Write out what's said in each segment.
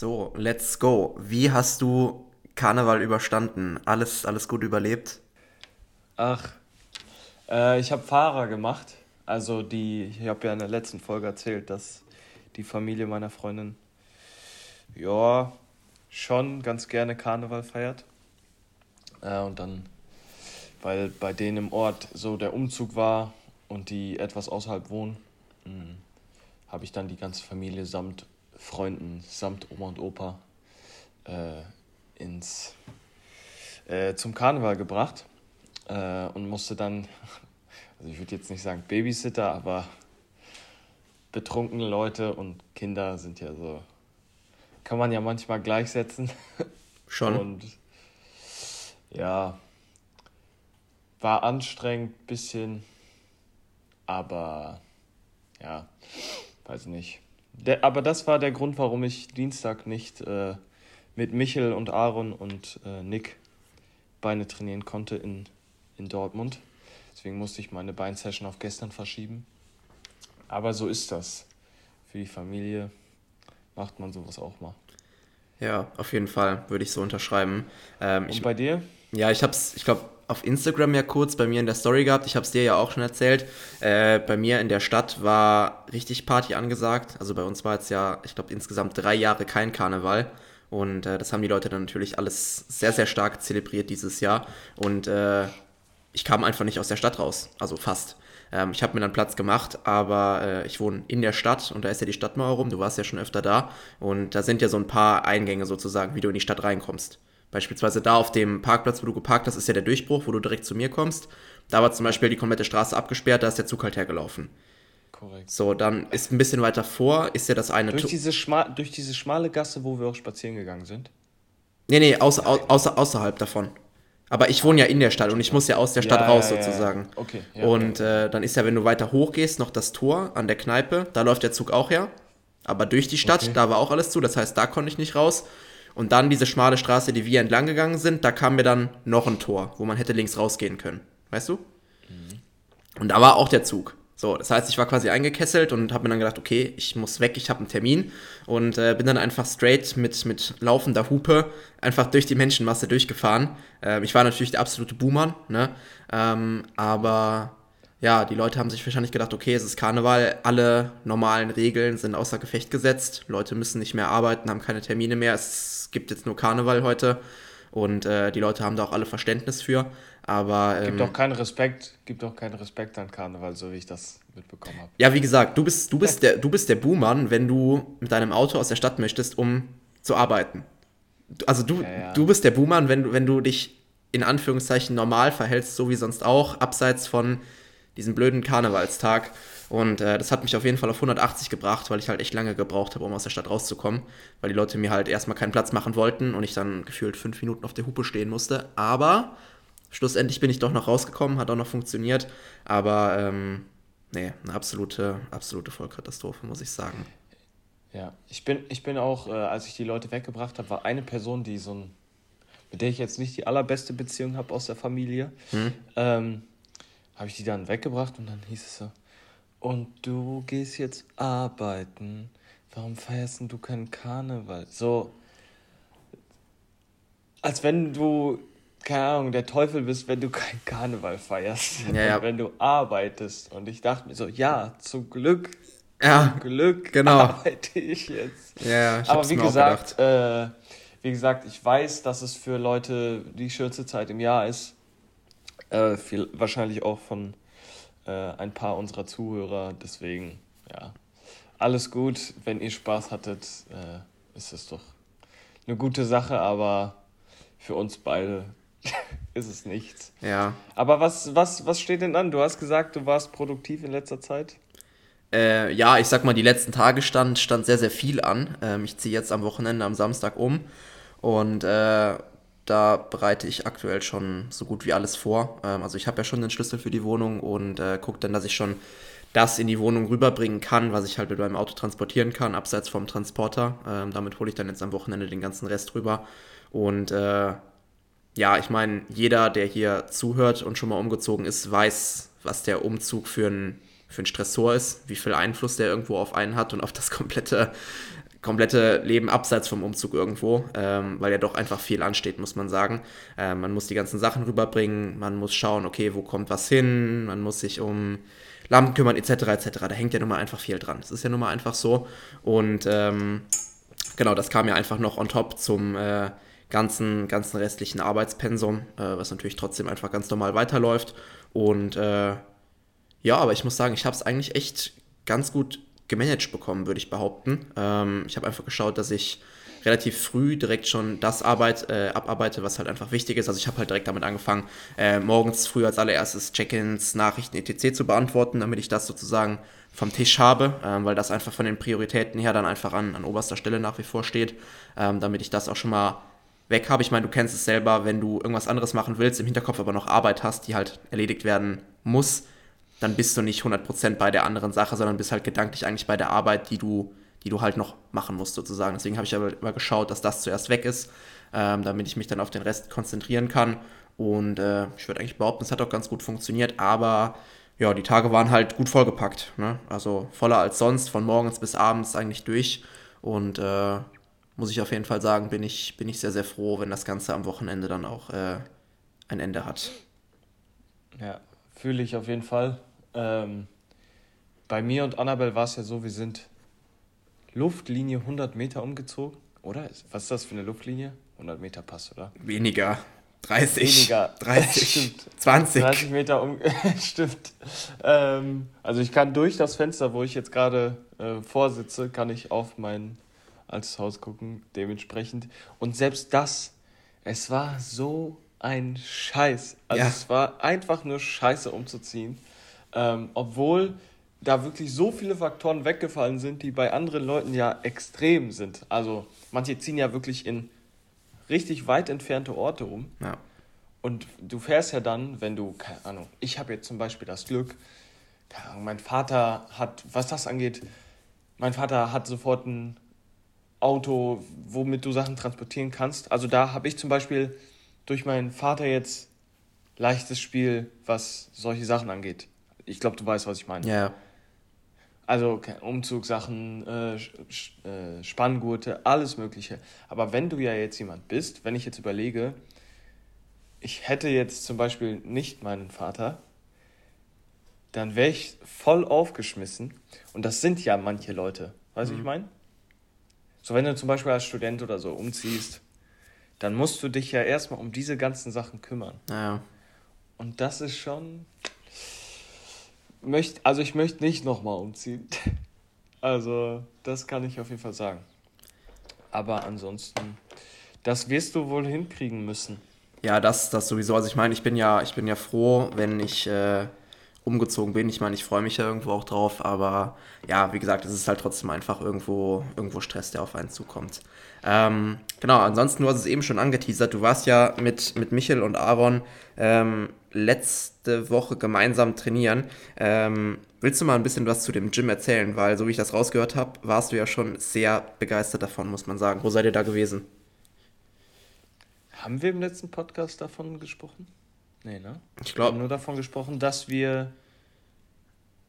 So, let's go. Wie hast du Karneval überstanden? Alles, alles gut überlebt? Ach, äh, ich habe Fahrer gemacht. Also die, ich habe ja in der letzten Folge erzählt, dass die Familie meiner Freundin ja schon ganz gerne Karneval feiert. Äh, und dann, weil bei denen im Ort so der Umzug war und die etwas außerhalb wohnen, hm, habe ich dann die ganze Familie samt Freunden, samt Oma und Opa äh, ins, äh, zum Karneval gebracht äh, und musste dann, also ich würde jetzt nicht sagen Babysitter, aber betrunkene Leute und Kinder sind ja so, kann man ja manchmal gleichsetzen. Schon. Und ja, war anstrengend, bisschen, aber ja, weiß nicht. Der, aber das war der Grund, warum ich Dienstag nicht äh, mit Michel und Aaron und äh, Nick Beine trainieren konnte in, in Dortmund. Deswegen musste ich meine Beinsession auf gestern verschieben. Aber so ist das. Für die Familie macht man sowas auch mal. Ja, auf jeden Fall würde ich so unterschreiben. Ähm, und ich, bei dir? Ja, ich hab's, ich glaube, auf Instagram ja kurz bei mir in der Story gehabt. Ich habe es dir ja auch schon erzählt. Äh, bei mir in der Stadt war richtig Party angesagt. Also bei uns war jetzt ja, ich glaube, insgesamt drei Jahre kein Karneval. Und äh, das haben die Leute dann natürlich alles sehr, sehr stark zelebriert dieses Jahr. Und äh, ich kam einfach nicht aus der Stadt raus. Also fast. Ähm, ich habe mir dann Platz gemacht, aber äh, ich wohne in der Stadt und da ist ja die Stadtmauer rum. Du warst ja schon öfter da. Und da sind ja so ein paar Eingänge sozusagen, wie du in die Stadt reinkommst. Beispielsweise da auf dem Parkplatz, wo du geparkt hast, ist ja der Durchbruch, wo du direkt zu mir kommst. Da war zum Beispiel die komplette Straße abgesperrt, da ist der Zug halt hergelaufen. Korrekt. So, dann ist ein bisschen weiter vor, ist ja das eine. Durch diese, durch diese schmale Gasse, wo wir auch spazieren gegangen sind? Nee, nee, außer, außer, außerhalb davon. Aber ich wohne ja in der Stadt und ich muss ja aus der Stadt ja, raus ja, sozusagen. Ja, okay. und äh, dann ist ja, wenn du weiter hoch gehst, noch das Tor an der Kneipe. Da läuft der Zug auch her. Aber durch die Stadt, okay. da war auch alles zu. Das heißt, da konnte ich nicht raus. Und dann diese schmale Straße, die wir entlang gegangen sind, da kam mir dann noch ein Tor, wo man hätte links rausgehen können. Weißt du? Mhm. Und da war auch der Zug. So, das heißt, ich war quasi eingekesselt und habe mir dann gedacht, okay, ich muss weg, ich habe einen Termin und äh, bin dann einfach straight mit, mit laufender Hupe einfach durch die Menschenmasse durchgefahren. Ähm, ich war natürlich der absolute Boomer, ne? Ähm, aber ja, die Leute haben sich wahrscheinlich gedacht, okay, es ist Karneval, alle normalen Regeln sind außer Gefecht gesetzt, Leute müssen nicht mehr arbeiten, haben keine Termine mehr, es gibt jetzt nur Karneval heute und äh, die Leute haben da auch alle Verständnis für, aber... Ähm, gibt auch keinen Respekt, gibt auch keinen Respekt an Karneval, so wie ich das mitbekommen habe. Ja, wie gesagt, du bist, du bist, der, du bist der Buhmann, wenn du mit deinem Auto aus der Stadt möchtest, um zu arbeiten. Also du, ja, ja. du bist der Buhmann, wenn, wenn du dich in Anführungszeichen normal verhältst, so wie sonst auch, abseits von diesen blöden Karnevalstag. Und äh, das hat mich auf jeden Fall auf 180 gebracht, weil ich halt echt lange gebraucht habe, um aus der Stadt rauszukommen, weil die Leute mir halt erstmal keinen Platz machen wollten und ich dann gefühlt fünf Minuten auf der Hupe stehen musste. Aber schlussendlich bin ich doch noch rausgekommen, hat auch noch funktioniert. Aber ähm, nee, eine absolute, absolute Vollkatastrophe, muss ich sagen. Ja, ich bin, ich bin auch, äh, als ich die Leute weggebracht habe, war eine Person, die so ein, mit der ich jetzt nicht die allerbeste Beziehung habe aus der Familie. Hm. Ähm, habe ich die dann weggebracht und dann hieß es so, und du gehst jetzt arbeiten. Warum feierst du keinen Karneval? So, als wenn du, keine Ahnung, der Teufel bist, wenn du keinen Karneval feierst. Ja, ja. Wenn du arbeitest. Und ich dachte mir so, ja, zum Glück. Ja, zum Glück genau. arbeite ich jetzt. Ja, ich Aber wie gesagt, äh, wie gesagt, ich weiß, dass es für Leute die schönste Zeit im Jahr ist. Äh, viel, wahrscheinlich auch von äh, ein paar unserer Zuhörer. Deswegen, ja, alles gut. Wenn ihr Spaß hattet, äh, ist es doch eine gute Sache, aber für uns beide ist es nichts. Ja. Aber was, was, was steht denn an? Du hast gesagt, du warst produktiv in letzter Zeit. Äh, ja, ich sag mal, die letzten Tage stand, stand sehr, sehr viel an. Ähm, ich ziehe jetzt am Wochenende, am Samstag um. Und äh, da bereite ich aktuell schon so gut wie alles vor. Ähm, also ich habe ja schon den Schlüssel für die Wohnung und äh, gucke dann, dass ich schon das in die Wohnung rüberbringen kann, was ich halt mit meinem Auto transportieren kann, abseits vom Transporter. Ähm, damit hole ich dann jetzt am Wochenende den ganzen Rest rüber. Und äh, ja, ich meine, jeder, der hier zuhört und schon mal umgezogen ist, weiß, was der Umzug für ein, für ein Stressor ist, wie viel Einfluss der irgendwo auf einen hat und auf das komplette komplette Leben abseits vom Umzug irgendwo, ähm, weil ja doch einfach viel ansteht, muss man sagen. Äh, man muss die ganzen Sachen rüberbringen, man muss schauen, okay, wo kommt was hin, man muss sich um Lampen kümmern, etc., etc. Da hängt ja nun mal einfach viel dran. Das ist ja nun mal einfach so. Und ähm, genau, das kam ja einfach noch on top zum äh, ganzen, ganzen restlichen Arbeitspensum, äh, was natürlich trotzdem einfach ganz normal weiterläuft. Und äh, ja, aber ich muss sagen, ich habe es eigentlich echt ganz gut gemanagt bekommen, würde ich behaupten. Ähm, ich habe einfach geschaut, dass ich relativ früh direkt schon das Arbeit, äh, abarbeite, was halt einfach wichtig ist. Also ich habe halt direkt damit angefangen, äh, morgens früh als allererstes Check-ins, Nachrichten etc. zu beantworten, damit ich das sozusagen vom Tisch habe, ähm, weil das einfach von den Prioritäten her dann einfach an, an oberster Stelle nach wie vor steht, ähm, damit ich das auch schon mal weg habe. Ich meine, du kennst es selber, wenn du irgendwas anderes machen willst, im Hinterkopf aber noch Arbeit hast, die halt erledigt werden muss, dann bist du nicht 100% bei der anderen Sache, sondern bist halt gedanklich eigentlich bei der Arbeit, die du, die du halt noch machen musst sozusagen. Deswegen habe ich aber immer geschaut, dass das zuerst weg ist, ähm, damit ich mich dann auf den Rest konzentrieren kann. Und äh, ich würde eigentlich behaupten, es hat auch ganz gut funktioniert, aber ja, die Tage waren halt gut vollgepackt. Ne? Also voller als sonst, von morgens bis abends eigentlich durch. Und äh, muss ich auf jeden Fall sagen, bin ich, bin ich sehr, sehr froh, wenn das Ganze am Wochenende dann auch äh, ein Ende hat. Ja, fühle ich auf jeden Fall. Ähm, bei mir und Annabelle war es ja so, wir sind Luftlinie 100 Meter umgezogen, oder? Was ist das für eine Luftlinie? 100 Meter passt, oder? Weniger. 30. Weniger. 30. Stimmt. 20. 30 Meter um. Stimmt. Ähm, also ich kann durch das Fenster, wo ich jetzt gerade äh, vorsitze, kann ich auf mein altes Haus gucken, dementsprechend. Und selbst das, es war so ein Scheiß. Also ja. es war einfach nur Scheiße umzuziehen. Ähm, obwohl da wirklich so viele Faktoren weggefallen sind, die bei anderen Leuten ja extrem sind. Also manche ziehen ja wirklich in richtig weit entfernte Orte um. Ja. Und du fährst ja dann, wenn du, keine Ahnung, ich habe jetzt zum Beispiel das Glück, keine Ahnung, mein Vater hat, was das angeht, mein Vater hat sofort ein Auto, womit du Sachen transportieren kannst. Also da habe ich zum Beispiel durch meinen Vater jetzt leichtes Spiel, was solche Sachen angeht. Ich glaube, du weißt, was ich meine. Ja. Also Umzugssachen, äh, äh, Spanngurte, alles Mögliche. Aber wenn du ja jetzt jemand bist, wenn ich jetzt überlege, ich hätte jetzt zum Beispiel nicht meinen Vater, dann wäre ich voll aufgeschmissen. Und das sind ja manche Leute. Weißt du, mhm. ich meine? So, wenn du zum Beispiel als Student oder so umziehst, dann musst du dich ja erstmal um diese ganzen Sachen kümmern. Ja. Und das ist schon, möcht, also ich möchte nicht nochmal umziehen. Also, das kann ich auf jeden Fall sagen. Aber ansonsten, das wirst du wohl hinkriegen müssen. Ja, das, das sowieso. Also ich meine, ich bin ja, ich bin ja froh, wenn ich äh, umgezogen bin. Ich meine, ich freue mich ja irgendwo auch drauf, aber ja, wie gesagt, es ist halt trotzdem einfach irgendwo, irgendwo Stress, der auf einen zukommt. Ähm, genau, ansonsten, du hast es eben schon angeteasert, du warst ja mit, mit Michel und Aaron ähm, letzte Woche gemeinsam trainieren. Ähm, willst du mal ein bisschen was zu dem Gym erzählen? Weil, so wie ich das rausgehört habe, warst du ja schon sehr begeistert davon, muss man sagen. Wo seid ihr da gewesen? Haben wir im letzten Podcast davon gesprochen? Nee, ne? Ich glaube. Nur davon gesprochen, dass wir.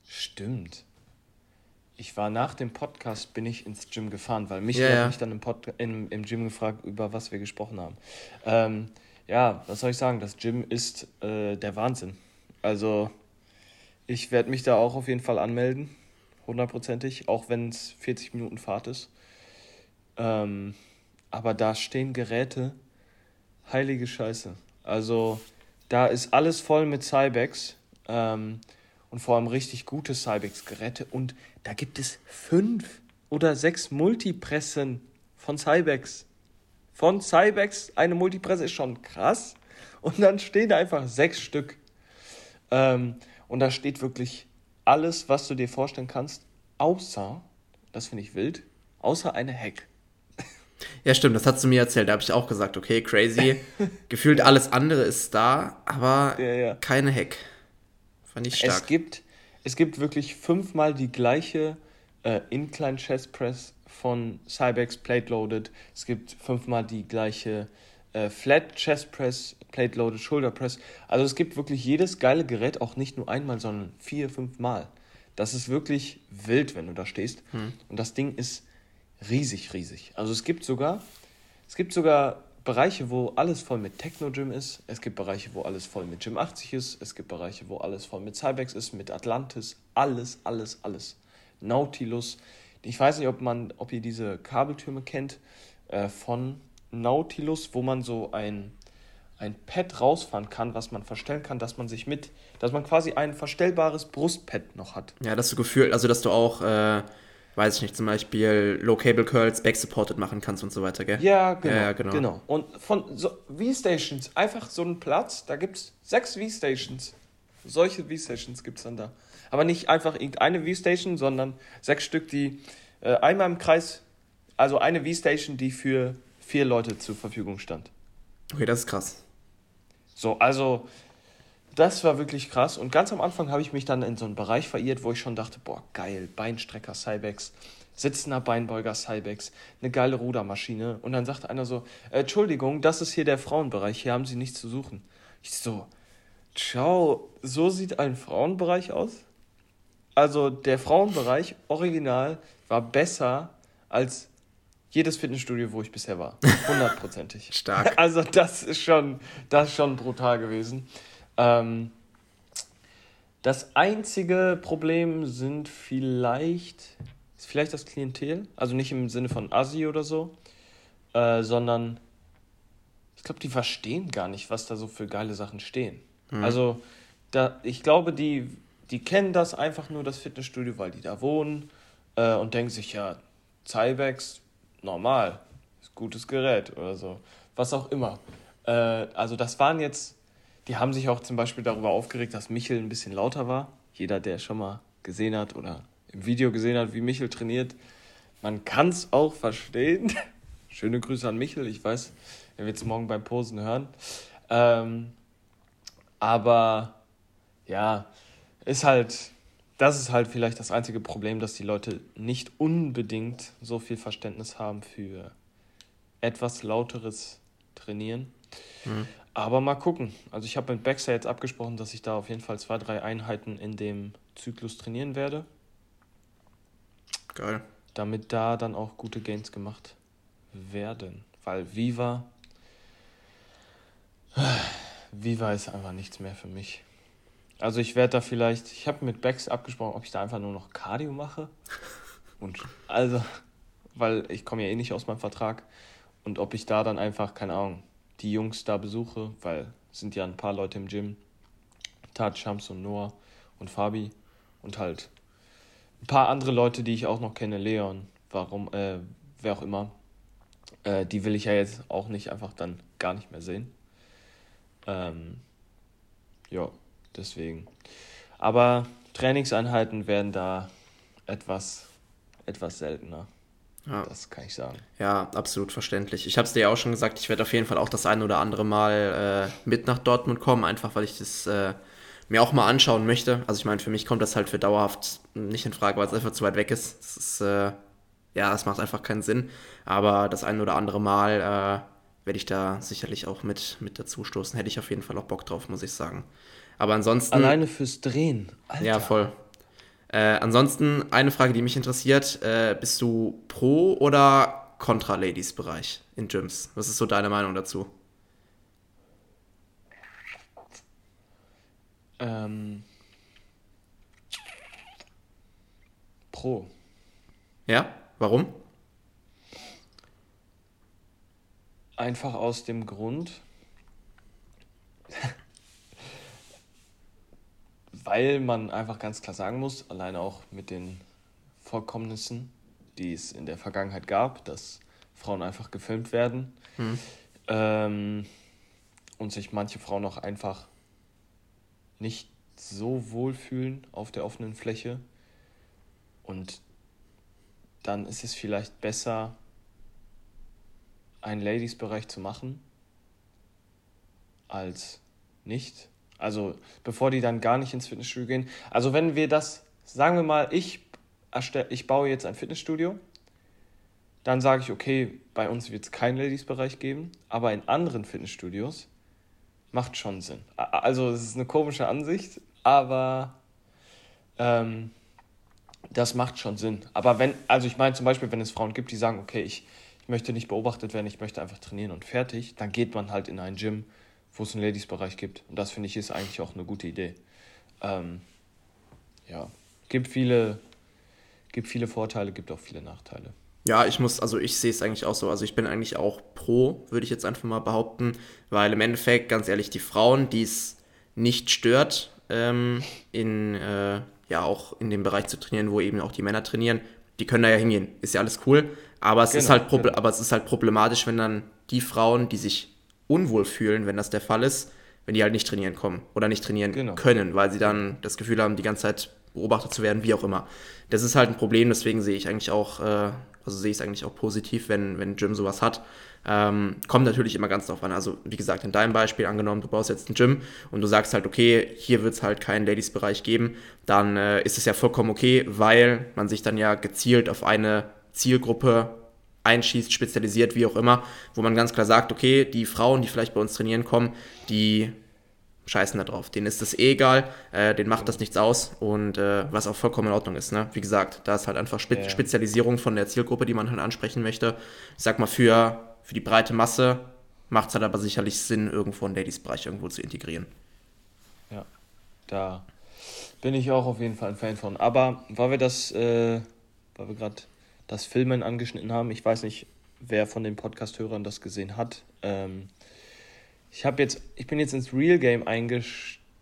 Stimmt. Ich war nach dem Podcast, bin ich ins Gym gefahren, weil mich yeah. hat mich dann im, Pod im, im Gym gefragt, über was wir gesprochen haben. Ähm, ja, was soll ich sagen? Das Gym ist äh, der Wahnsinn. Also, ich werde mich da auch auf jeden Fall anmelden. Hundertprozentig, auch wenn es 40 Minuten Fahrt ist. Ähm, aber da stehen Geräte, heilige Scheiße. Also, da ist alles voll mit Cybex ähm, und vor allem richtig gute Cybex-Geräte. Und da gibt es fünf oder sechs Multipressen von Cybex. Von Cybex eine Multipresse ist schon krass. Und dann stehen da einfach sechs Stück. Ähm, und da steht wirklich alles, was du dir vorstellen kannst, außer, das finde ich wild, außer eine Hack. Ja, stimmt, das hast du mir erzählt. Da habe ich auch gesagt, okay, crazy. Gefühlt alles andere ist da, aber ja, ja. keine Hack. Fand ich stark. Es gibt, es gibt wirklich fünfmal die gleiche äh, Incline Chest Press von Cybex Plate Loaded. Es gibt fünfmal die gleiche äh, Flat Chest Press, Plate Loaded Shoulder Press. Also es gibt wirklich jedes geile Gerät, auch nicht nur einmal, sondern vier, fünfmal. Das ist wirklich wild, wenn du da stehst. Hm. Und das Ding ist riesig, riesig. Also es gibt sogar, es gibt sogar Bereiche, wo alles voll mit Techno-Gym ist. Es gibt Bereiche, wo alles voll mit Gym 80 ist. Es gibt Bereiche, wo alles voll mit Cybex ist, mit Atlantis. Alles, alles, alles. Nautilus. Ich weiß nicht, ob man, ob ihr diese Kabeltürme kennt äh, von Nautilus, wo man so ein, ein Pad rausfahren kann, was man verstellen kann, dass man sich mit, dass man quasi ein verstellbares Brustpad noch hat. Ja, dass du gefühlt, also dass du auch äh weiß ich nicht, zum Beispiel Low Cable Curls back-supported machen kannst und so weiter, gell? Ja, genau. Ja, genau. genau. Und von so V-Stations, einfach so einen Platz, da gibt es sechs V-Stations. Solche V-Stations gibt es dann da. Aber nicht einfach irgendeine V-Station, sondern sechs Stück, die äh, einmal im Kreis, also eine V-Station, die für vier Leute zur Verfügung stand. Okay, das ist krass. So, also das war wirklich krass. Und ganz am Anfang habe ich mich dann in so einen Bereich verirrt, wo ich schon dachte, boah, geil, Beinstrecker Cybex, sitzender Beinbeuger Cybex, eine geile Rudermaschine. Und dann sagt einer so, Entschuldigung, das ist hier der Frauenbereich, hier haben Sie nichts zu suchen. Ich so, ciao, so sieht ein Frauenbereich aus? Also der Frauenbereich, original, war besser als jedes Fitnessstudio, wo ich bisher war. Hundertprozentig. Stark. Also das ist schon, das ist schon brutal gewesen. Ähm, das einzige Problem sind vielleicht, ist vielleicht das Klientel, also nicht im Sinne von Assi oder so, äh, sondern ich glaube, die verstehen gar nicht, was da so für geile Sachen stehen. Mhm. Also da, ich glaube, die, die kennen das einfach nur, das Fitnessstudio, weil die da wohnen äh, und denken sich, ja, Cybex, normal, ist gutes Gerät oder so, was auch immer. Äh, also das waren jetzt die haben sich auch zum Beispiel darüber aufgeregt, dass Michel ein bisschen lauter war. Jeder, der schon mal gesehen hat oder im Video gesehen hat, wie Michel trainiert, man kann es auch verstehen. Schöne Grüße an Michel. Ich weiß, er wird es morgen beim Posen hören. Ähm, aber ja, ist halt, das ist halt vielleicht das einzige Problem, dass die Leute nicht unbedingt so viel Verständnis haben für etwas lauteres Trainieren. Mhm. Aber mal gucken. Also ich habe mit Baxter jetzt abgesprochen, dass ich da auf jeden Fall zwei, drei Einheiten in dem Zyklus trainieren werde. Geil. Damit da dann auch gute Gains gemacht werden. Weil Viva. Viva ist einfach nichts mehr für mich. Also ich werde da vielleicht, ich habe mit Bex abgesprochen, ob ich da einfach nur noch Cardio mache. Und also, weil ich komme ja eh nicht aus meinem Vertrag. Und ob ich da dann einfach, keine Ahnung, die Jungs da besuche, weil es sind ja ein paar Leute im Gym. Tat, Shams und Noah und Fabi und halt ein paar andere Leute, die ich auch noch kenne, Leon, warum, äh, wer auch immer. Äh, die will ich ja jetzt auch nicht einfach dann gar nicht mehr sehen. Ähm, ja, deswegen. Aber Trainingseinheiten werden da etwas, etwas seltener. Ja. Das kann ich sagen. Ja, absolut verständlich. Ich habe es dir ja auch schon gesagt, ich werde auf jeden Fall auch das ein oder andere Mal äh, mit nach Dortmund kommen, einfach weil ich das äh, mir auch mal anschauen möchte. Also ich meine, für mich kommt das halt für dauerhaft nicht in Frage, weil es einfach zu weit weg ist. Das ist, äh, ja, es macht einfach keinen Sinn. Aber das ein oder andere Mal äh, werde ich da sicherlich auch mit, mit dazu stoßen. Hätte ich auf jeden Fall auch Bock drauf, muss ich sagen. Aber ansonsten. Alleine fürs Drehen. Alter. Ja, voll. Äh, ansonsten eine Frage, die mich interessiert: äh, Bist du pro oder contra Ladies-Bereich in Gyms? Was ist so deine Meinung dazu? Ähm, pro. Ja? Warum? Einfach aus dem Grund, weil man einfach ganz klar sagen muss, alleine auch mit den Vorkommnissen, die es in der Vergangenheit gab, dass Frauen einfach gefilmt werden hm. ähm, und sich manche Frauen auch einfach nicht so wohlfühlen auf der offenen Fläche. Und dann ist es vielleicht besser, einen Ladies-Bereich zu machen, als nicht. Also bevor die dann gar nicht ins Fitnessstudio gehen. Also wenn wir das, sagen wir mal, ich, ich baue jetzt ein Fitnessstudio, dann sage ich, okay, bei uns wird es keinen Ladies-Bereich geben, aber in anderen Fitnessstudios macht schon Sinn. Also es ist eine komische Ansicht, aber ähm, Das macht schon Sinn. Aber wenn, also ich meine zum Beispiel, wenn es Frauen gibt, die sagen, okay, ich, ich möchte nicht beobachtet werden, ich möchte einfach trainieren und fertig, dann geht man halt in ein Gym, wo es einen Ladies-Bereich gibt. Und das finde ich ist eigentlich auch eine gute Idee. Ähm, ja, gibt viele, gibt viele Vorteile, gibt auch viele Nachteile. Ja, ich muss, also ich sehe es eigentlich auch so. Also ich bin eigentlich auch pro, würde ich jetzt einfach mal behaupten, weil im Endeffekt, ganz ehrlich, die Frauen, die es nicht stört, ähm, in, äh, ja, auch in dem Bereich zu trainieren, wo eben auch die Männer trainieren, die können da ja hingehen. Ist ja alles cool. Aber es, genau, ist, halt genau. aber es ist halt problematisch, wenn dann die Frauen, die sich unwohl fühlen, wenn das der Fall ist, wenn die halt nicht trainieren kommen oder nicht trainieren genau. können, weil sie dann das Gefühl haben, die ganze Zeit beobachtet zu werden, wie auch immer. Das ist halt ein Problem, deswegen sehe ich eigentlich auch, äh, also sehe ich es eigentlich auch positiv, wenn, wenn Gym sowas hat. Ähm, kommt natürlich immer ganz drauf an. Also, wie gesagt, in deinem Beispiel angenommen, du baust jetzt ein Gym und du sagst halt, okay, hier wird es halt keinen Ladies-Bereich geben, dann äh, ist es ja vollkommen okay, weil man sich dann ja gezielt auf eine Zielgruppe einschießt, spezialisiert, wie auch immer, wo man ganz klar sagt, okay, die Frauen, die vielleicht bei uns trainieren kommen, die scheißen da drauf. Denen ist das eh egal, äh, denen macht das nichts aus und äh, was auch vollkommen in Ordnung ist. Ne? Wie gesagt, da ist halt einfach Spe ja. Spezialisierung von der Zielgruppe, die man halt ansprechen möchte. Ich sag mal, für, für die breite Masse macht es halt aber sicherlich Sinn, irgendwo einen Ladies-Bereich irgendwo zu integrieren. Ja, da bin ich auch auf jeden Fall ein Fan von. Aber weil wir das, äh, weil wir gerade das Filmen angeschnitten haben, ich weiß nicht, wer von den Podcast-Hörern das gesehen hat. Ähm, ich jetzt, ich bin jetzt ins Real Game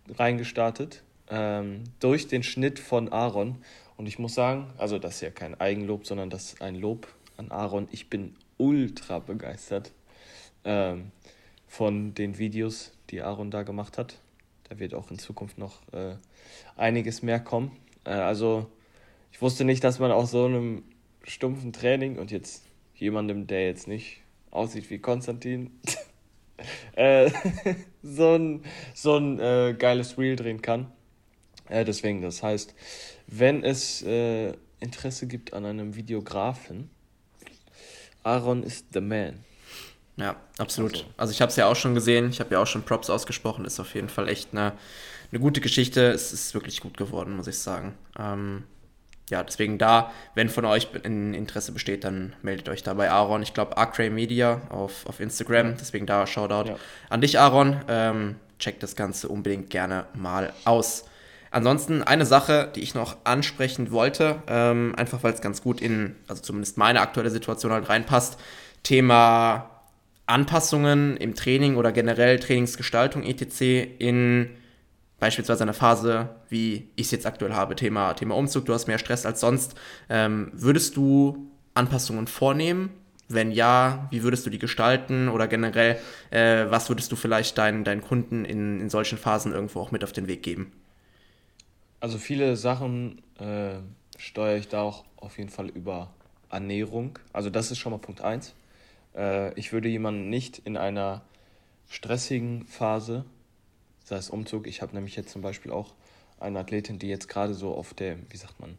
reingestartet ähm, durch den Schnitt von Aaron und ich muss sagen, also das ist ja kein Eigenlob, sondern das ist ein Lob an Aaron. Ich bin ultra begeistert ähm, von den Videos, die Aaron da gemacht hat. Da wird auch in Zukunft noch äh, einiges mehr kommen. Äh, also ich wusste nicht, dass man aus so einem stumpfen Training und jetzt jemandem, der jetzt nicht aussieht wie Konstantin, äh, so ein, so ein äh, geiles Reel drehen kann. Äh, deswegen, das heißt, wenn es äh, Interesse gibt an einem Videografen, Aaron ist the man. Ja, absolut. Also, also ich habe es ja auch schon gesehen, ich habe ja auch schon Props ausgesprochen, ist auf jeden Fall echt eine, eine gute Geschichte. Es ist wirklich gut geworden, muss ich sagen. Ähm, ja, deswegen da, wenn von euch ein Interesse besteht, dann meldet euch da bei Aaron. Ich glaube, Acray Media auf, auf Instagram. Deswegen da Shoutout ja. an dich, Aaron. Ähm, checkt das Ganze unbedingt gerne mal aus. Ansonsten eine Sache, die ich noch ansprechen wollte, ähm, einfach weil es ganz gut in, also zumindest meine aktuelle Situation halt reinpasst. Thema Anpassungen im Training oder generell Trainingsgestaltung etc. in beispielsweise eine Phase, wie ich es jetzt aktuell habe, Thema, Thema Umzug, du hast mehr Stress als sonst, ähm, würdest du Anpassungen vornehmen? Wenn ja, wie würdest du die gestalten oder generell, äh, was würdest du vielleicht deinen, deinen Kunden in, in solchen Phasen irgendwo auch mit auf den Weg geben? Also viele Sachen äh, steuere ich da auch auf jeden Fall über Ernährung. Also das ist schon mal Punkt 1. Äh, ich würde jemanden nicht in einer stressigen Phase sei es Umzug. Ich habe nämlich jetzt zum Beispiel auch eine Athletin, die jetzt gerade so auf der, wie sagt man,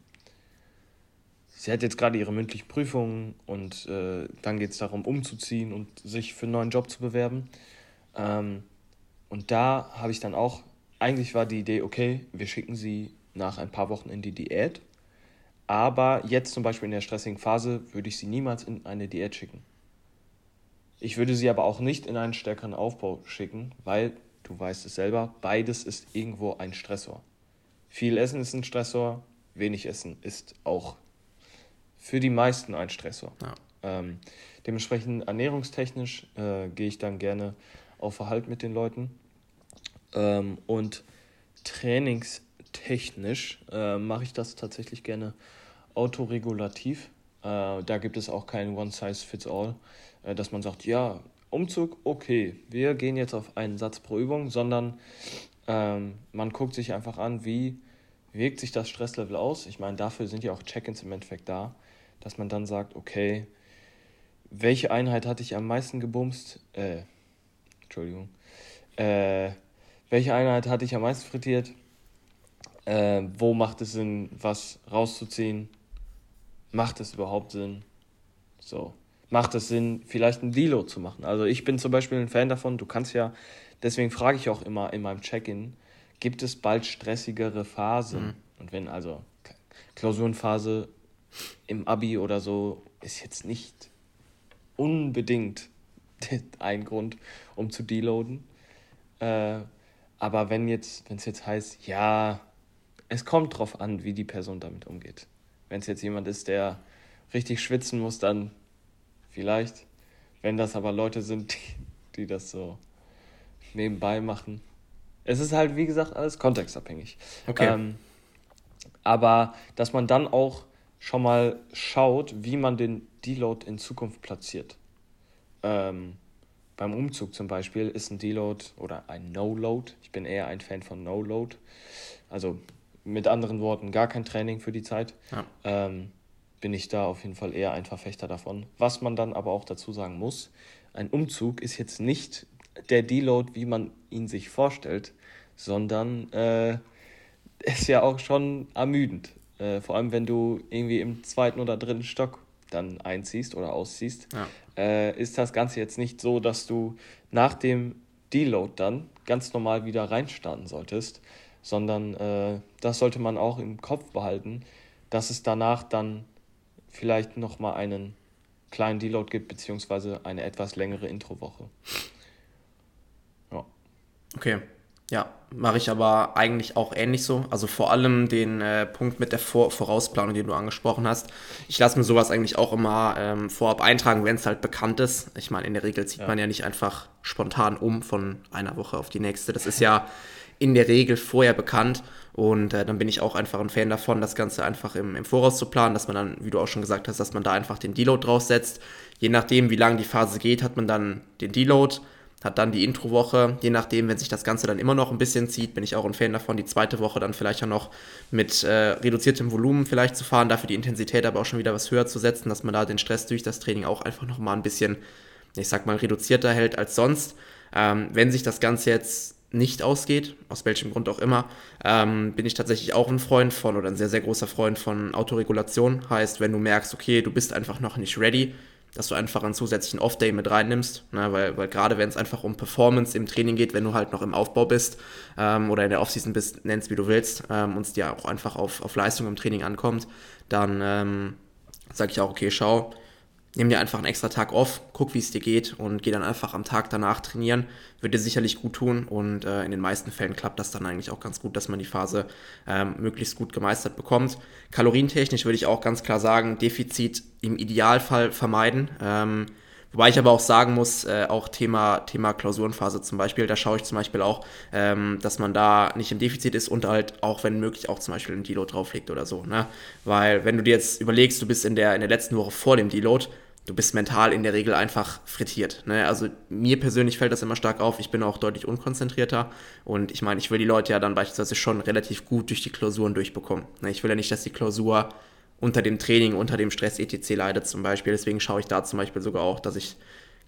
sie hat jetzt gerade ihre mündlichen Prüfungen und äh, dann geht es darum, umzuziehen und sich für einen neuen Job zu bewerben. Ähm, und da habe ich dann auch, eigentlich war die Idee, okay, wir schicken sie nach ein paar Wochen in die Diät. Aber jetzt zum Beispiel in der stressigen Phase würde ich sie niemals in eine Diät schicken. Ich würde sie aber auch nicht in einen stärkeren Aufbau schicken, weil du weißt es selber, beides ist irgendwo ein Stressor. Viel Essen ist ein Stressor, wenig Essen ist auch für die meisten ein Stressor. Ja. Ähm, dementsprechend ernährungstechnisch äh, gehe ich dann gerne auf Verhalt mit den Leuten. Ähm, und trainingstechnisch äh, mache ich das tatsächlich gerne autoregulativ. Äh, da gibt es auch kein One-Size-Fits-All, äh, dass man sagt, ja, Umzug, okay, wir gehen jetzt auf einen Satz pro Übung, sondern ähm, man guckt sich einfach an, wie wirkt sich das Stresslevel aus. Ich meine, dafür sind ja auch Check-ins im Endeffekt da, dass man dann sagt, okay, welche Einheit hatte ich am meisten gebumst? Äh, Entschuldigung. Äh, welche Einheit hatte ich am meisten frittiert? Äh, wo macht es Sinn, was rauszuziehen? Macht es überhaupt Sinn? So macht es Sinn, vielleicht ein Dilo zu machen. Also ich bin zum Beispiel ein Fan davon, du kannst ja, deswegen frage ich auch immer in meinem Check-in, gibt es bald stressigere Phasen? Mhm. Und wenn also, Klausurenphase im Abi oder so ist jetzt nicht unbedingt ein Grund, um zu deloaden. Äh, aber wenn jetzt, wenn es jetzt heißt, ja, es kommt drauf an, wie die Person damit umgeht. Wenn es jetzt jemand ist, der richtig schwitzen muss, dann vielleicht. Wenn das aber Leute sind, die, die das so nebenbei machen. Es ist halt, wie gesagt, alles kontextabhängig. Okay. Ähm, aber dass man dann auch schon mal schaut, wie man den Deload in Zukunft platziert. Ähm, beim Umzug zum Beispiel ist ein Deload oder ein No-Load. Ich bin eher ein Fan von No-Load. Also mit anderen Worten, gar kein Training für die Zeit. Ja. Ähm, bin ich da auf jeden Fall eher ein Verfechter davon. Was man dann aber auch dazu sagen muss, ein Umzug ist jetzt nicht der Deload, wie man ihn sich vorstellt, sondern äh, ist ja auch schon ermüdend. Äh, vor allem, wenn du irgendwie im zweiten oder dritten Stock dann einziehst oder ausziehst, ja. äh, ist das Ganze jetzt nicht so, dass du nach dem Deload dann ganz normal wieder reinstarten solltest, sondern äh, das sollte man auch im Kopf behalten, dass es danach dann vielleicht nochmal einen kleinen Deload gibt, beziehungsweise eine etwas längere Introwoche. Ja. Okay. Ja, mache ich aber eigentlich auch ähnlich so. Also vor allem den äh, Punkt mit der vor Vorausplanung, den du angesprochen hast. Ich lasse mir sowas eigentlich auch immer ähm, vorab eintragen, wenn es halt bekannt ist. Ich meine, in der Regel zieht ja. man ja nicht einfach spontan um von einer Woche auf die nächste. Das ist ja in der Regel vorher bekannt. Und äh, dann bin ich auch einfach ein Fan davon, das Ganze einfach im, im Voraus zu planen, dass man dann, wie du auch schon gesagt hast, dass man da einfach den Deload draufsetzt. Je nachdem, wie lang die Phase geht, hat man dann den Deload hat dann die Introwoche, je nachdem, wenn sich das Ganze dann immer noch ein bisschen zieht, bin ich auch ein Fan davon, die zweite Woche dann vielleicht auch noch mit äh, reduziertem Volumen vielleicht zu fahren, dafür die Intensität aber auch schon wieder was höher zu setzen, dass man da den Stress durch das Training auch einfach nochmal ein bisschen, ich sag mal, reduzierter hält als sonst. Ähm, wenn sich das Ganze jetzt nicht ausgeht, aus welchem Grund auch immer, ähm, bin ich tatsächlich auch ein Freund von oder ein sehr, sehr großer Freund von Autoregulation. Heißt, wenn du merkst, okay, du bist einfach noch nicht ready, dass du einfach einen zusätzlichen Off-Day mit reinnimmst, ne? weil, weil gerade wenn es einfach um Performance im Training geht, wenn du halt noch im Aufbau bist ähm, oder in der Offseason bist, nennst wie du willst, ähm, und es dir auch einfach auf, auf Leistung im Training ankommt, dann ähm, sage ich auch, okay, schau, nimm dir einfach einen extra Tag off, guck, wie es dir geht und geh dann einfach am Tag danach trainieren. Wird dir sicherlich gut tun und äh, in den meisten Fällen klappt das dann eigentlich auch ganz gut, dass man die Phase ähm, möglichst gut gemeistert bekommt. Kalorientechnisch würde ich auch ganz klar sagen, Defizit im Idealfall vermeiden. Ähm, Wobei ich aber auch sagen muss, äh, auch Thema, Thema Klausurenphase zum Beispiel, da schaue ich zum Beispiel auch, ähm, dass man da nicht im Defizit ist und halt auch, wenn möglich, auch zum Beispiel einen Deload drauflegt oder so. Ne? Weil wenn du dir jetzt überlegst, du bist in der, in der letzten Woche vor dem Deload, du bist mental in der Regel einfach frittiert. Ne? Also mir persönlich fällt das immer stark auf. Ich bin auch deutlich unkonzentrierter und ich meine, ich will die Leute ja dann beispielsweise schon relativ gut durch die Klausuren durchbekommen. Ne? Ich will ja nicht, dass die Klausur unter dem Training, unter dem Stress etc. leidet zum Beispiel. Deswegen schaue ich da zum Beispiel sogar auch, dass ich,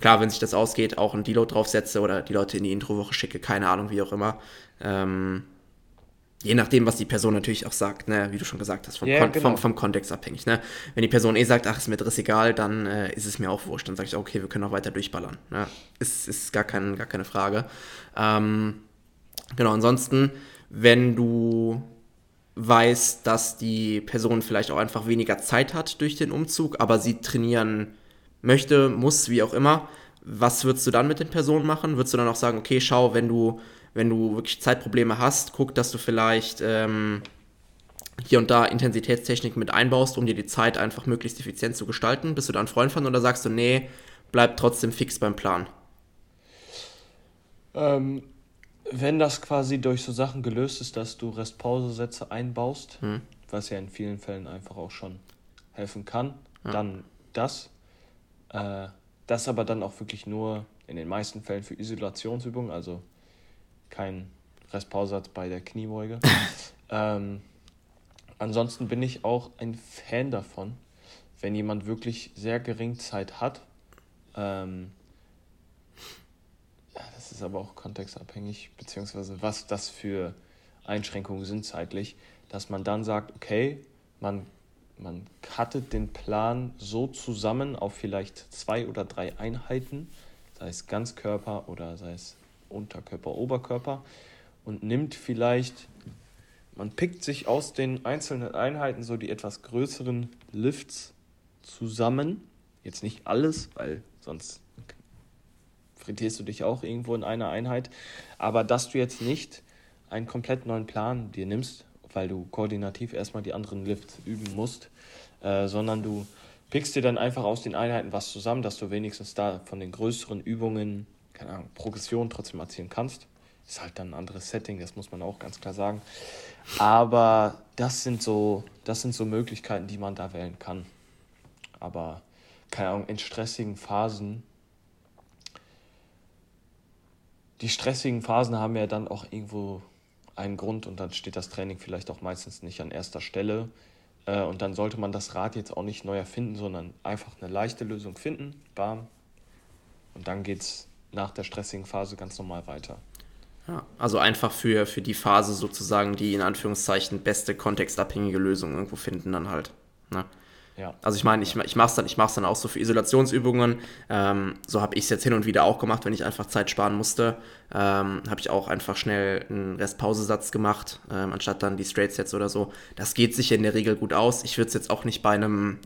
klar, wenn sich das ausgeht, auch ein Deload draufsetze oder die Leute in die Introwoche schicke, keine Ahnung, wie auch immer. Ähm, je nachdem, was die Person natürlich auch sagt, ne, wie du schon gesagt hast, vom, yeah, Kon genau. vom, vom, Kontext abhängig. Ne? Wenn die Person eh sagt, ach, ist mir Driss egal, dann äh, ist es mir auch wurscht. Dann sage ich, okay, wir können auch weiter durchballern. Ne? Ist, ist gar, kein, gar keine Frage. Ähm, genau, ansonsten, wenn du weiß, dass die Person vielleicht auch einfach weniger Zeit hat durch den Umzug, aber sie trainieren möchte, muss, wie auch immer. Was würdest du dann mit den Personen machen? Würdest du dann auch sagen, okay, schau, wenn du, wenn du wirklich Zeitprobleme hast, guck, dass du vielleicht ähm, hier und da Intensitätstechnik mit einbaust, um dir die Zeit einfach möglichst effizient zu gestalten? Bist du da ein Freund von oder sagst du, nee, bleib trotzdem fix beim Plan? Ähm, wenn das quasi durch so Sachen gelöst ist, dass du Restpausesätze einbaust, hm. was ja in vielen Fällen einfach auch schon helfen kann, ja. dann das. Äh, das aber dann auch wirklich nur in den meisten Fällen für Isolationsübungen, also kein Restpausatz bei der Kniebeuge. ähm, ansonsten bin ich auch ein Fan davon, wenn jemand wirklich sehr gering Zeit hat, ähm, das ist aber auch kontextabhängig, beziehungsweise was das für Einschränkungen sind zeitlich, dass man dann sagt, okay, man, man cuttet den Plan so zusammen auf vielleicht zwei oder drei Einheiten, sei es Ganzkörper oder sei es Unterkörper, Oberkörper, und nimmt vielleicht man pickt sich aus den einzelnen Einheiten so die etwas größeren Lifts zusammen. Jetzt nicht alles, weil sonst frittierst du dich auch irgendwo in einer Einheit. Aber dass du jetzt nicht einen komplett neuen Plan dir nimmst, weil du koordinativ erstmal die anderen Lifts üben musst, äh, sondern du pickst dir dann einfach aus den Einheiten was zusammen, dass du wenigstens da von den größeren Übungen, keine Ahnung, Progression trotzdem erzielen kannst. Ist halt dann ein anderes Setting, das muss man auch ganz klar sagen. Aber das sind so, das sind so Möglichkeiten, die man da wählen kann. Aber keine Ahnung, in stressigen Phasen. Die stressigen Phasen haben ja dann auch irgendwo einen Grund und dann steht das Training vielleicht auch meistens nicht an erster Stelle. Äh, und dann sollte man das Rad jetzt auch nicht neu erfinden, sondern einfach eine leichte Lösung finden, bam. Und dann geht es nach der stressigen Phase ganz normal weiter. Ja, also einfach für, für die Phase sozusagen die in Anführungszeichen beste kontextabhängige Lösung irgendwo finden dann halt. Ne? Ja. Also ich meine, ich, ich mache es dann, dann auch so für Isolationsübungen. Ähm, so habe ich es jetzt hin und wieder auch gemacht, wenn ich einfach Zeit sparen musste. Ähm, habe ich auch einfach schnell einen Restpausesatz gemacht, ähm, anstatt dann die Straight Sets oder so. Das geht sich in der Regel gut aus. Ich würde es jetzt auch nicht bei einem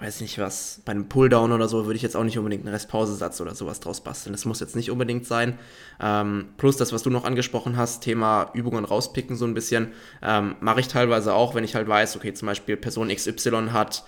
weiß nicht was, bei einem Pulldown oder so würde ich jetzt auch nicht unbedingt einen Restpausesatz oder sowas draus basteln. Das muss jetzt nicht unbedingt sein. Ähm, plus das, was du noch angesprochen hast, Thema Übungen rauspicken so ein bisschen, ähm, mache ich teilweise auch, wenn ich halt weiß, okay, zum Beispiel Person XY hat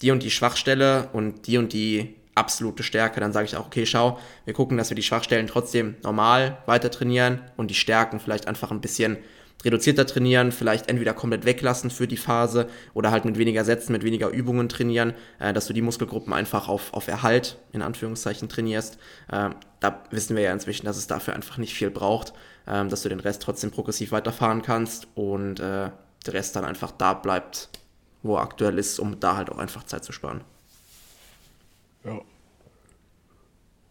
die und die Schwachstelle und die und die absolute Stärke, dann sage ich auch, okay, schau, wir gucken, dass wir die Schwachstellen trotzdem normal weiter trainieren und die Stärken vielleicht einfach ein bisschen reduzierter trainieren, vielleicht entweder komplett weglassen für die Phase oder halt mit weniger Sätzen, mit weniger Übungen trainieren, äh, dass du die Muskelgruppen einfach auf, auf Erhalt, in Anführungszeichen, trainierst. Äh, da wissen wir ja inzwischen, dass es dafür einfach nicht viel braucht, äh, dass du den Rest trotzdem progressiv weiterfahren kannst und äh, der Rest dann einfach da bleibt, wo er aktuell ist, um da halt auch einfach Zeit zu sparen. Ja.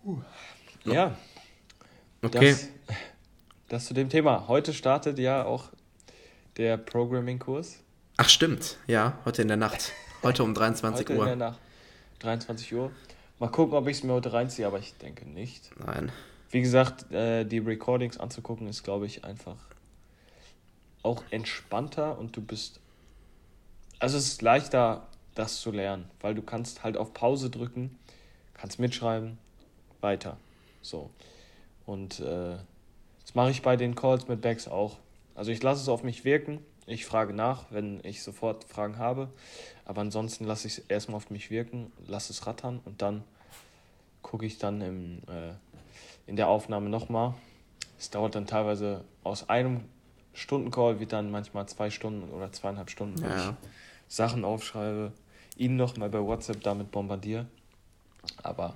Uh. Ja. Okay. Das das zu dem Thema. Heute startet ja auch der Programming-Kurs. Ach stimmt, ja, heute in der Nacht. Heute um 23 heute Uhr. In der Nacht. 23 Uhr. Mal gucken, ob ich es mir heute reinziehe, aber ich denke nicht. Nein. Wie gesagt, äh, die Recordings anzugucken ist, glaube ich, einfach auch entspannter und du bist. Also es ist leichter, das zu lernen, weil du kannst halt auf Pause drücken, kannst mitschreiben, weiter. So. Und äh, das mache ich bei den Calls mit Bags auch. Also ich lasse es auf mich wirken. Ich frage nach, wenn ich sofort Fragen habe. Aber ansonsten lasse ich es erstmal auf mich wirken, lasse es rattern und dann gucke ich dann im, äh, in der Aufnahme nochmal. Es dauert dann teilweise aus einem Stundencall wie dann manchmal zwei Stunden oder zweieinhalb Stunden, wo ja. ich Sachen aufschreibe, ihn nochmal bei WhatsApp damit bombardiere. Aber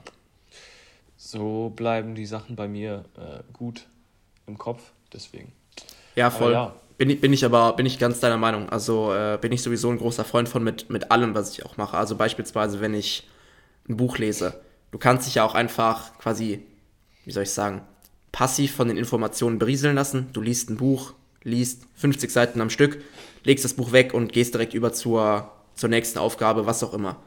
so bleiben die Sachen bei mir äh, gut im Kopf, deswegen. Ja, voll. Ja. Bin, ich, bin ich aber bin ich ganz deiner Meinung. Also äh, bin ich sowieso ein großer Freund von mit, mit allem, was ich auch mache. Also beispielsweise, wenn ich ein Buch lese. Du kannst dich ja auch einfach quasi, wie soll ich sagen, passiv von den Informationen berieseln lassen. Du liest ein Buch, liest 50 Seiten am Stück, legst das Buch weg und gehst direkt über zur, zur nächsten Aufgabe, was auch immer.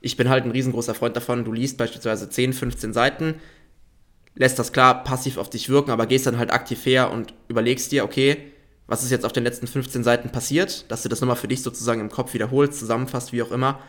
Ich bin halt ein riesengroßer Freund davon. Du liest beispielsweise 10, 15 Seiten, lässt das klar passiv auf dich wirken, aber gehst dann halt aktiv her und überlegst dir, okay, was ist jetzt auf den letzten 15 Seiten passiert, dass du das nochmal für dich sozusagen im Kopf wiederholst, zusammenfasst, wie auch immer.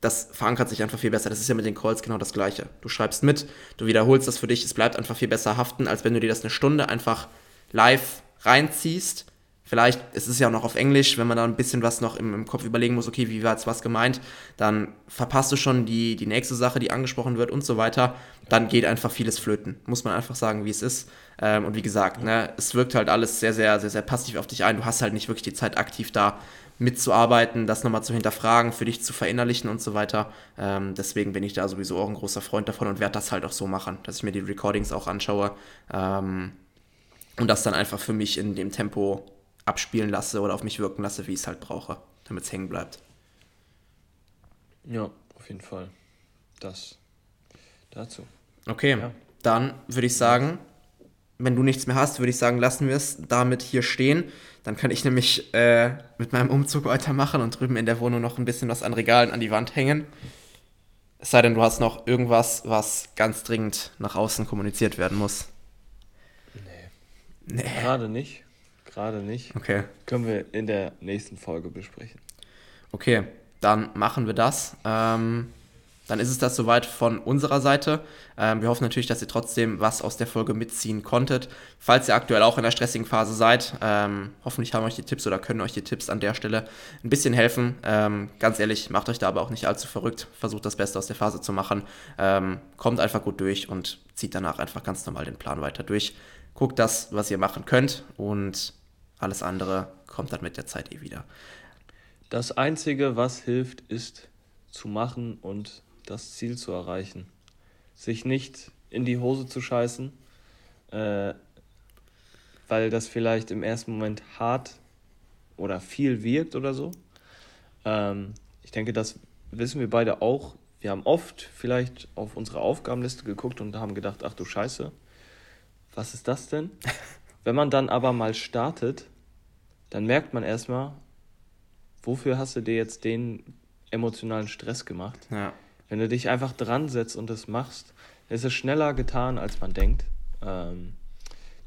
Das verankert sich einfach viel besser. Das ist ja mit den Calls genau das Gleiche. Du schreibst mit, du wiederholst das für dich, es bleibt einfach viel besser haften, als wenn du dir das eine Stunde einfach live reinziehst Vielleicht ist es ja auch noch auf Englisch, wenn man da ein bisschen was noch im, im Kopf überlegen muss, okay, wie war jetzt was gemeint, dann verpasst du schon die, die nächste Sache, die angesprochen wird und so weiter. Dann geht einfach vieles flöten. Muss man einfach sagen, wie es ist. Ähm, und wie gesagt, ne, es wirkt halt alles sehr, sehr, sehr, sehr passiv auf dich ein. Du hast halt nicht wirklich die Zeit, aktiv da mitzuarbeiten, das nochmal zu hinterfragen, für dich zu verinnerlichen und so weiter. Ähm, deswegen bin ich da sowieso auch ein großer Freund davon und werde das halt auch so machen, dass ich mir die Recordings auch anschaue ähm, und das dann einfach für mich in dem Tempo abspielen lasse oder auf mich wirken lasse, wie ich es halt brauche, damit es hängen bleibt. Ja, auf jeden Fall. Das dazu. Okay, ja. dann würde ich sagen, wenn du nichts mehr hast, würde ich sagen, lassen wir es damit hier stehen. Dann kann ich nämlich äh, mit meinem Umzug weitermachen und drüben in der Wohnung noch ein bisschen was an Regalen an die Wand hängen. Es sei denn, du hast noch irgendwas, was ganz dringend nach außen kommuniziert werden muss. Nee. Nee. Gerade nicht gerade nicht. Okay. Können wir in der nächsten Folge besprechen. Okay, dann machen wir das. Ähm, dann ist es das soweit von unserer Seite. Ähm, wir hoffen natürlich, dass ihr trotzdem was aus der Folge mitziehen konntet. Falls ihr aktuell auch in einer stressigen Phase seid, ähm, hoffentlich haben euch die Tipps oder können euch die Tipps an der Stelle ein bisschen helfen. Ähm, ganz ehrlich, macht euch da aber auch nicht allzu verrückt. Versucht das Beste aus der Phase zu machen. Ähm, kommt einfach gut durch und zieht danach einfach ganz normal den Plan weiter durch. Guckt das, was ihr machen könnt und alles andere kommt dann mit der Zeit eh wieder. Das Einzige, was hilft, ist zu machen und das Ziel zu erreichen. Sich nicht in die Hose zu scheißen, äh, weil das vielleicht im ersten Moment hart oder viel wirkt oder so. Ähm, ich denke, das wissen wir beide auch. Wir haben oft vielleicht auf unsere Aufgabenliste geguckt und haben gedacht, ach du Scheiße, was ist das denn? Wenn man dann aber mal startet, dann merkt man erstmal, wofür hast du dir jetzt den emotionalen Stress gemacht? Ja. Wenn du dich einfach dran setzt und das machst, ist es schneller getan, als man denkt. Ähm,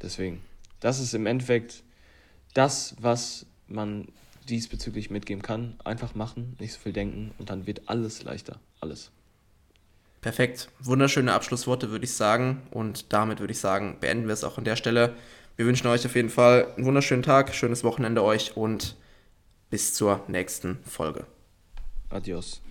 deswegen, das ist im Endeffekt das, was man diesbezüglich mitgeben kann. Einfach machen, nicht so viel denken und dann wird alles leichter. Alles. Perfekt. Wunderschöne Abschlussworte, würde ich sagen. Und damit würde ich sagen, beenden wir es auch an der Stelle. Wir wünschen euch auf jeden Fall einen wunderschönen Tag, schönes Wochenende euch und bis zur nächsten Folge. Adios.